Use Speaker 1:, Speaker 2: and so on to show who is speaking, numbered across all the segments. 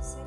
Speaker 1: Say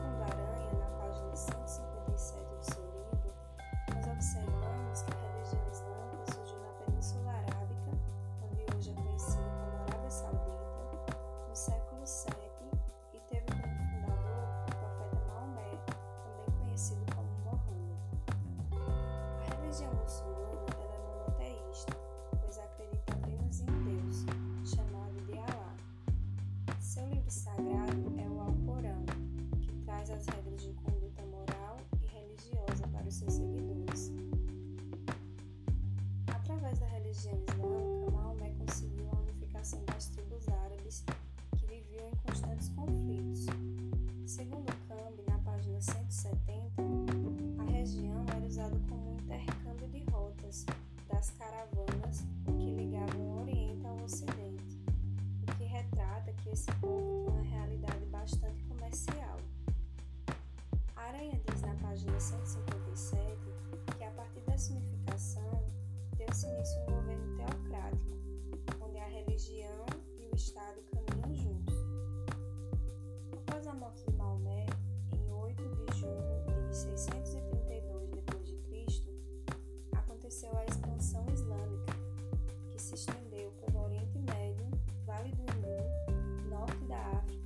Speaker 1: início um governo teocrático, onde a religião e o Estado caminham juntos. Após a morte de Maomé, em 8 de junho de 632 d.C., aconteceu a expansão islâmica, que se estendeu pelo Oriente Médio, Vale do Indo, norte da África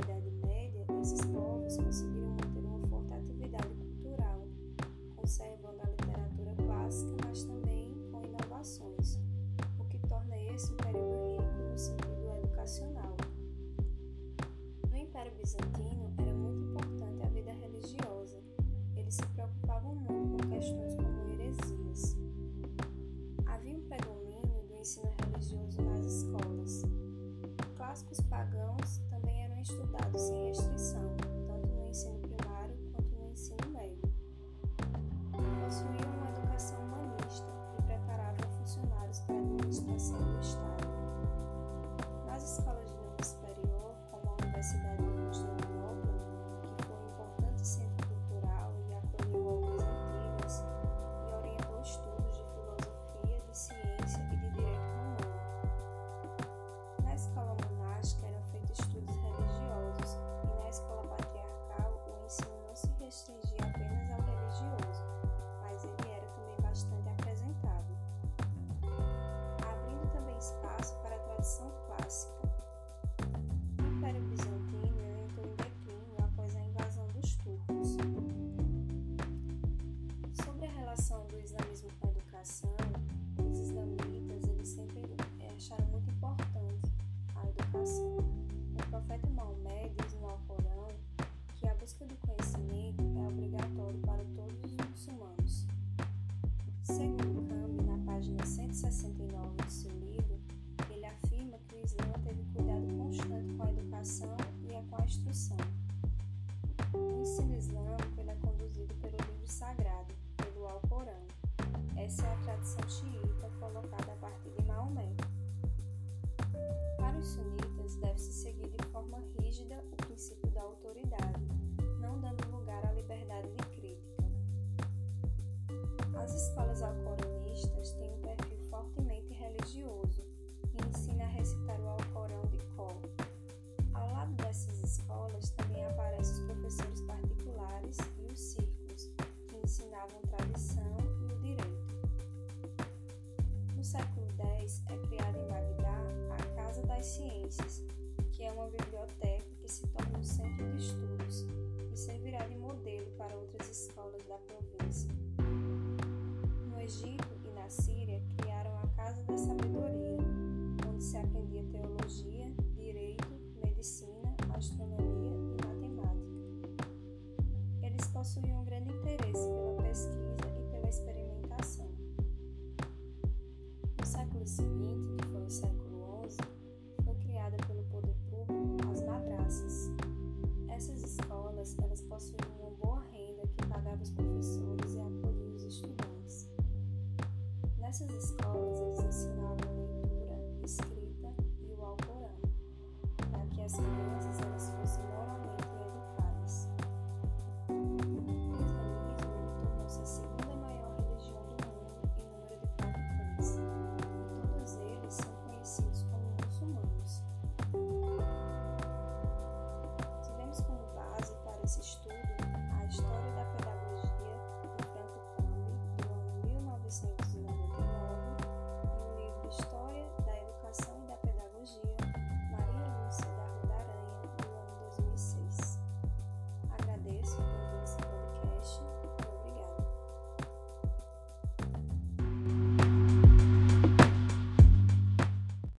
Speaker 1: Idade Média, esses povos conseguiram manter uma forte atividade cultural, conservando a literatura clássica, mas também com inovações, o que torna esse período rico no sentido educacional. No Império Bizantino era muito importante a vida religiosa. Eles se preocupavam muito com questões como heresias. Havia um predomínio do ensino religioso nas escolas. Clássicos pagãos estudados sem restrição, tanto no ensino 69 de seu livro, ele afirma que o Islã teve cuidado constante com a educação e com a instrução. O ensino islâmico é conduzido pelo livro sagrado, pelo Alcorão. Essa é a tradição xiita colocada a partir de Maomé. Para os sunitas, deve-se seguir de forma rígida o princípio da autoridade, não dando lugar à liberdade de crítica. As escolas se torna um centro de estudos e servirá de modelo para outras escolas da província. No Egito e na Síria criaram a Casa da Sabedoria, onde se aprendia teologia, direito, medicina, astronomia e matemática. Eles possuíam um grande interesse pela pesquisa e pela experimentação. No século seguinte, que foi o século Herkese işte.